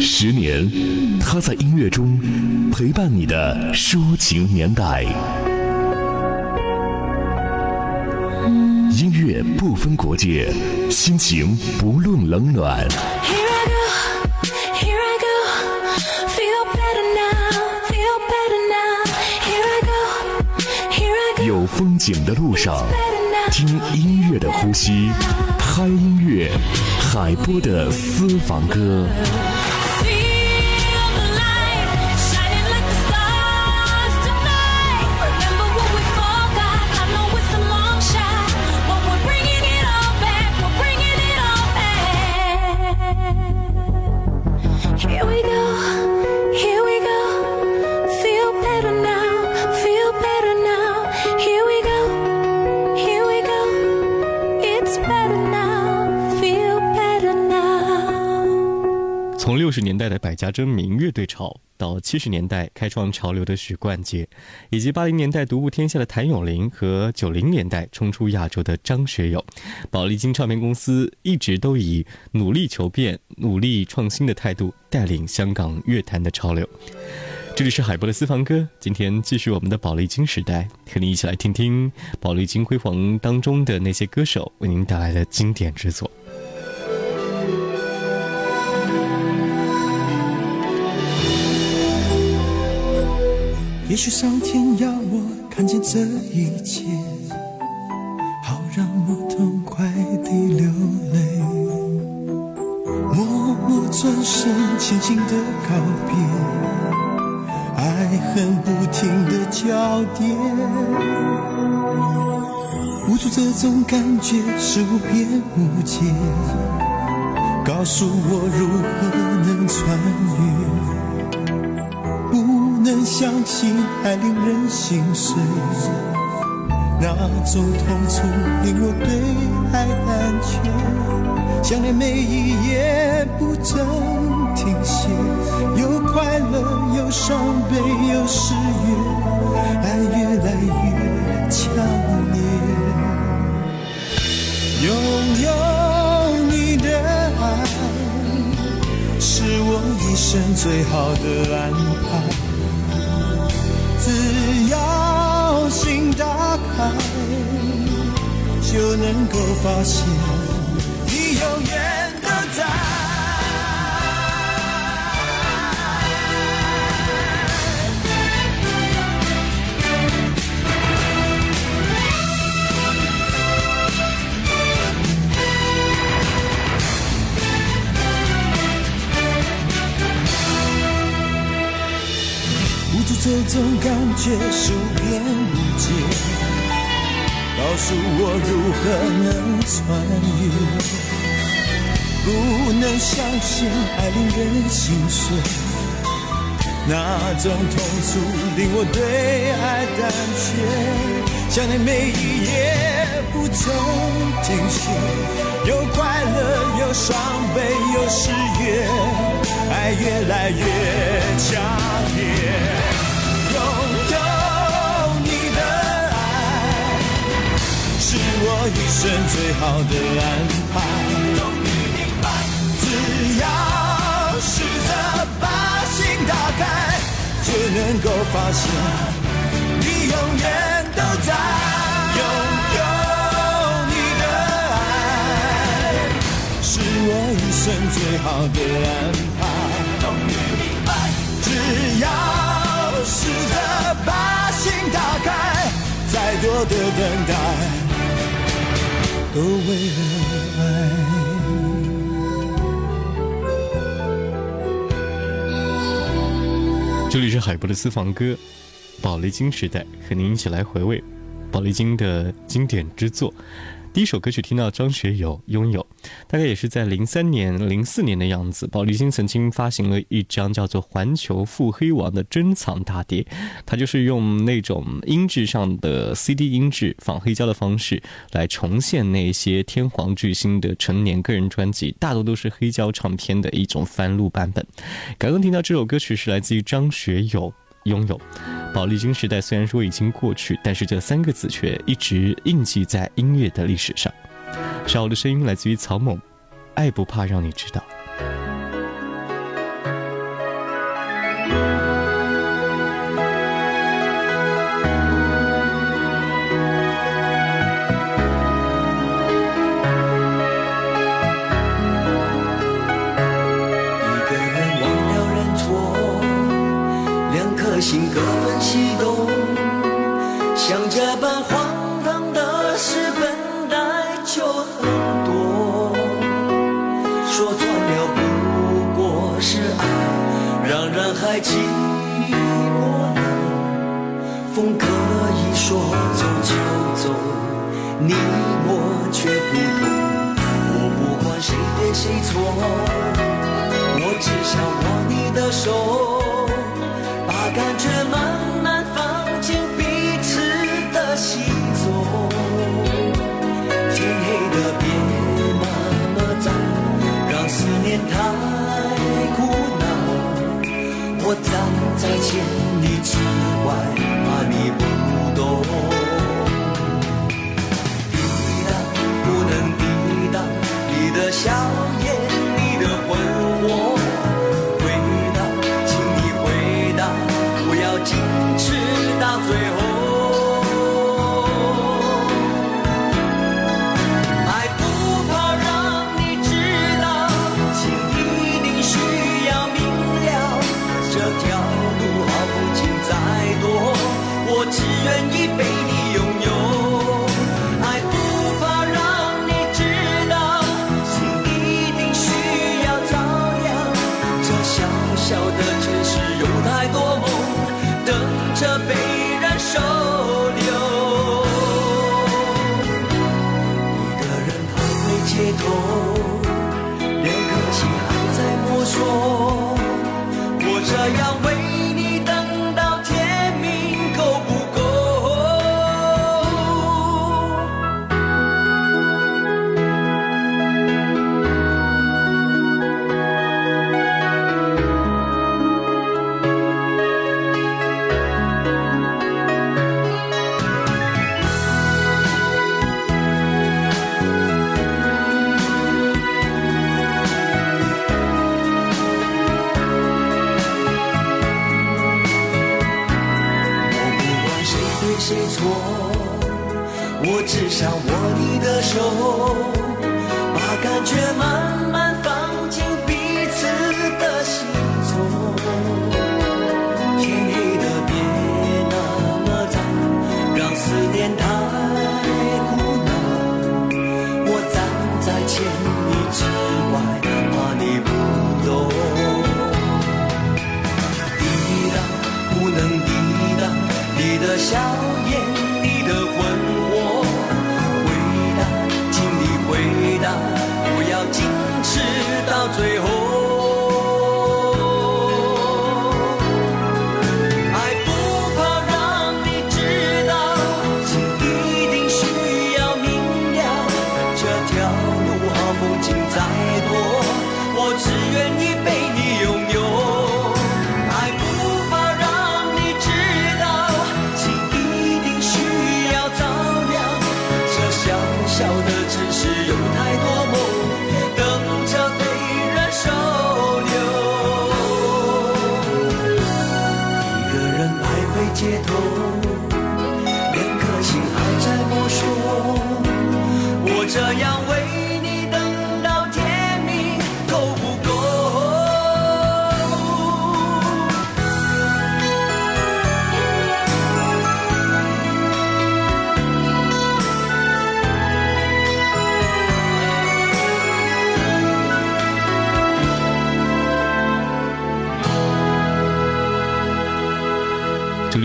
十年，他在音乐中陪伴你的抒情年代。音乐不分国界，心情不论冷暖。有风景的路上，听音乐的呼吸，嗨音乐，海波的私房歌。年代的百家争鸣乐队潮，到七十年代开创潮流的许冠杰，以及八零年代独步天下的谭咏麟和九零年代冲出亚洲的张学友，宝丽金唱片公司一直都以努力求变、努力创新的态度带领香港乐坛的潮流。这里是海波的私房歌，今天继续我们的宝丽金时代，和你一起来听听宝丽金辉煌当中的那些歌手为您带来的经典之作。也许上天要我看见这一切，好让我痛快地流泪，默默转身，轻轻的告别，爱恨不停的交叠，无助这种感觉是无边无界，告诉我如何能穿越。能相信还令人心碎，那种痛楚令我对爱胆怯。想念每一夜不曾停歇，有快乐，有伤悲，有失约，爱越来越强烈。拥有你的爱，是我一生最好的安排。只要心打开，就能够发现，你永远都在。这种感觉无边无界，告诉我如何能穿越。不能相信爱令人心碎，那种痛楚令我对爱胆怯。想念每一夜不曾停歇，有快乐，有伤悲，有失约，爱越来越强一生最好的安排，终于明白，只要试着把心打开，就能够发现，你永远都在。拥有你的爱，是我一生最好的安排，终于明白，只要试着把心打开，再多的等待。都为了爱。这里是海波的私房歌，宝丽金时代，和您一起来回味宝丽金的经典之作。第一首歌曲听到张学友《拥有》，大概也是在零三年、零四年的样子。宝丽金曾经发行了一张叫做《环球腹黑王》的珍藏大碟，它就是用那种音质上的 CD 音质仿黑胶的方式来重现那些天皇巨星的成年个人专辑，大多都是黑胶唱片的一种翻录版本。刚刚听到这首歌曲是来自于张学友。拥有。宝丽金时代虽然说已经过去但是这三个字却一直印记在音乐的历史上。少的声音来自于草蜢爱不怕让你知道。寂寞了。风可以说走就走，你我却不同。我不管谁对谁错，我只想握你的手。再见。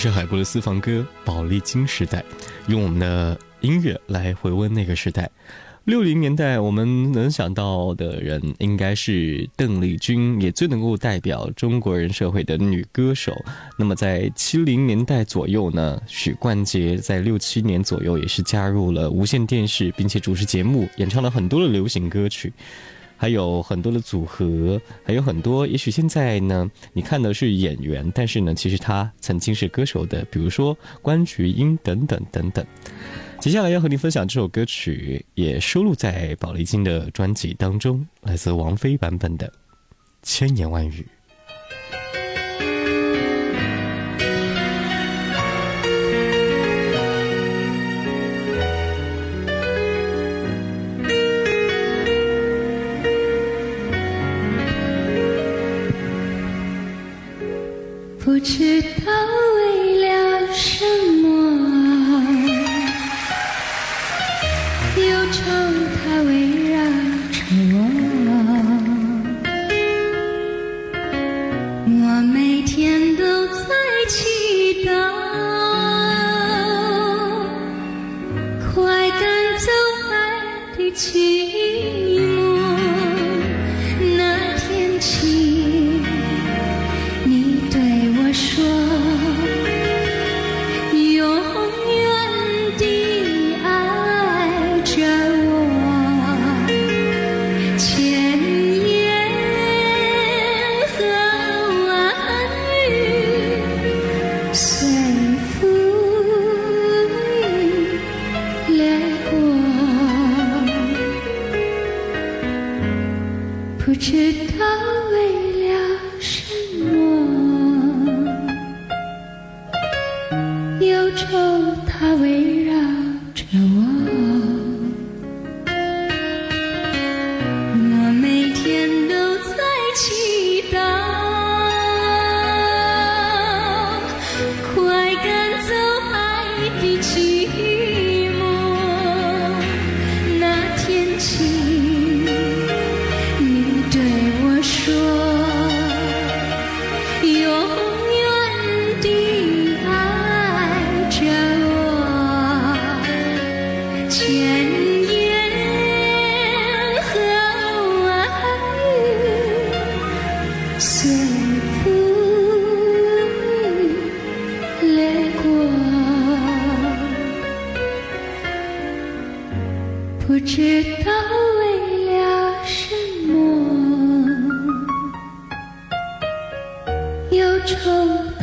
是海波的私房歌《宝丽金时代》，用我们的音乐来回温那个时代。六零年代，我们能想到的人应该是邓丽君，也最能够代表中国人社会的女歌手。那么在七零年代左右呢，许冠杰在六七年左右也是加入了无线电视，并且主持节目，演唱了很多的流行歌曲。还有很多的组合，还有很多。也许现在呢，你看的是演员，但是呢，其实他曾经是歌手的，比如说关菊英等等等等。接下来要和你分享这首歌曲，也收录在宝丽金的专辑当中，来自王菲版本的《千言万语》。知道知道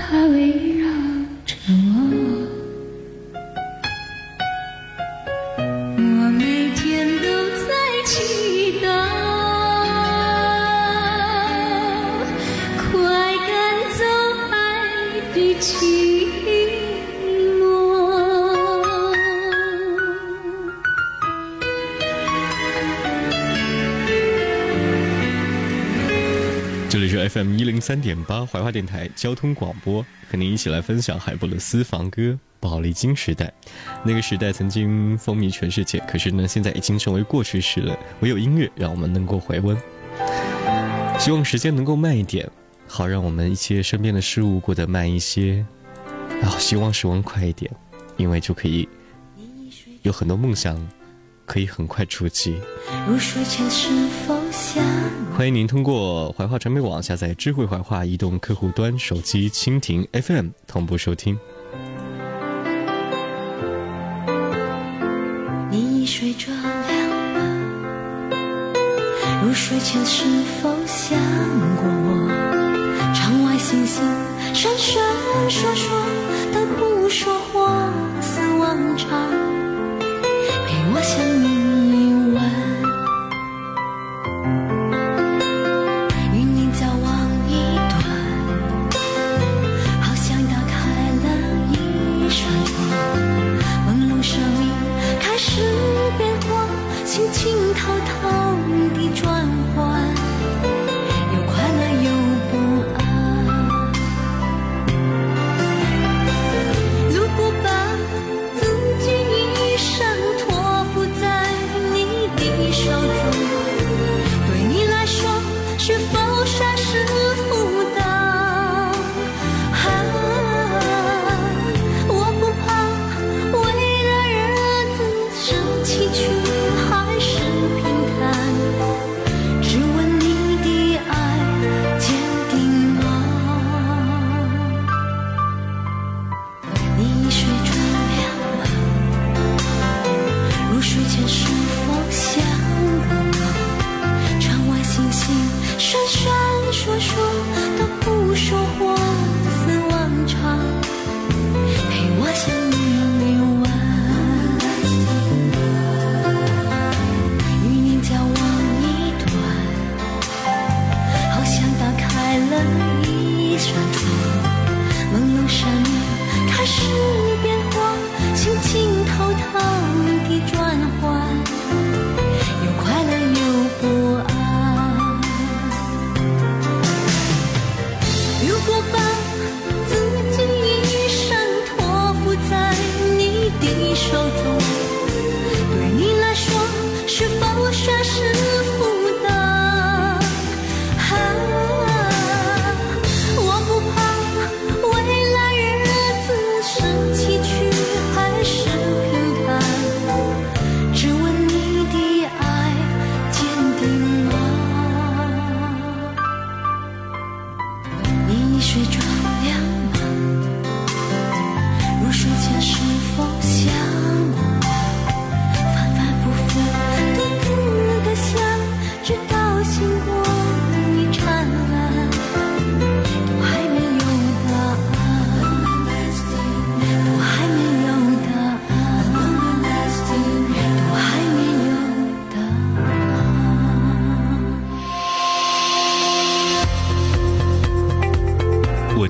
它 m 一零三点八怀化电台交通广播，和您一起来分享海波的私房歌《宝丽金时代》。那个时代曾经风靡全世界，可是呢，现在已经成为过去式了。唯有音乐让我们能够回温。希望时间能够慢一点，好让我们一些身边的事物过得慢一些。然后希望时光快一点，因为就可以有很多梦想可以很快触及。入睡前是否？欢迎您通过怀化传媒网下载智慧怀化移动客户端、手机蜻蜓 FM 同步收听。你已睡着了吗？入睡前是否想过我？窗外星星闪闪烁烁，但不说话，似往常，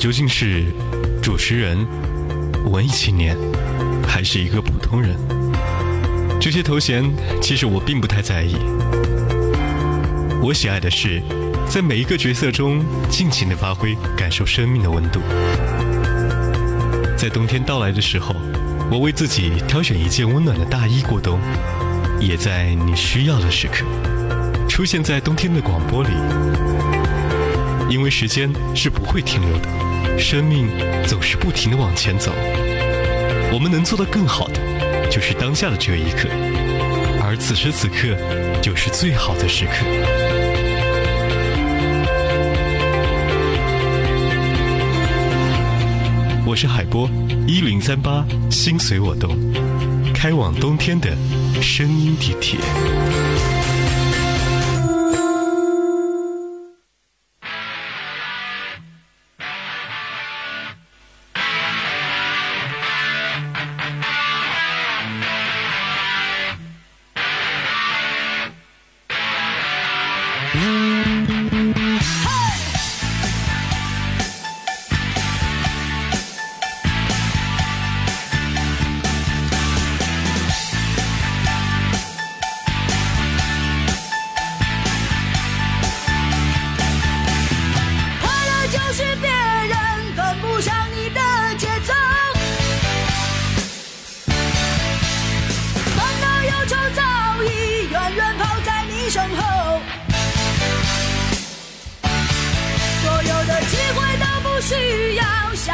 究竟是主持人、文艺青年，还是一个普通人？这些头衔其实我并不太在意。我喜爱的是，在每一个角色中尽情的发挥，感受生命的温度。在冬天到来的时候，我为自己挑选一件温暖的大衣过冬，也在你需要的时刻，出现在冬天的广播里。因为时间是不会停留的，生命总是不停的往前走。我们能做的更好的，就是当下的这一刻，而此时此刻就是最好的时刻。我是海波，一零三八，心随我动，开往冬天的声音地铁。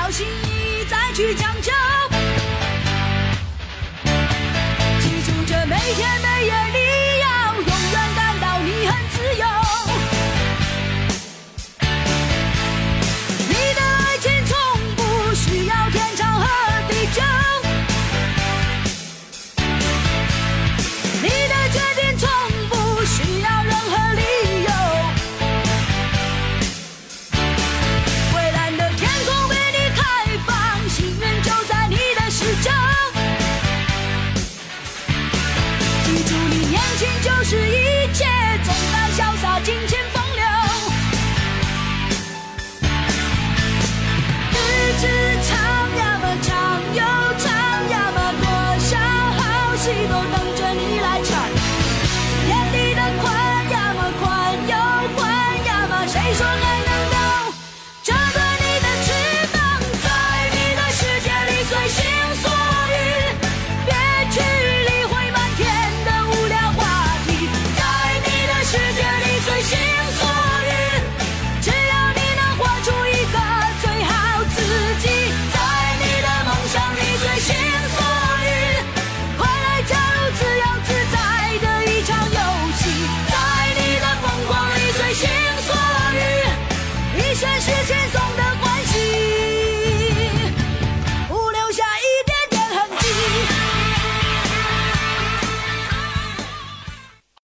小心翼翼再去将就，记住这每天的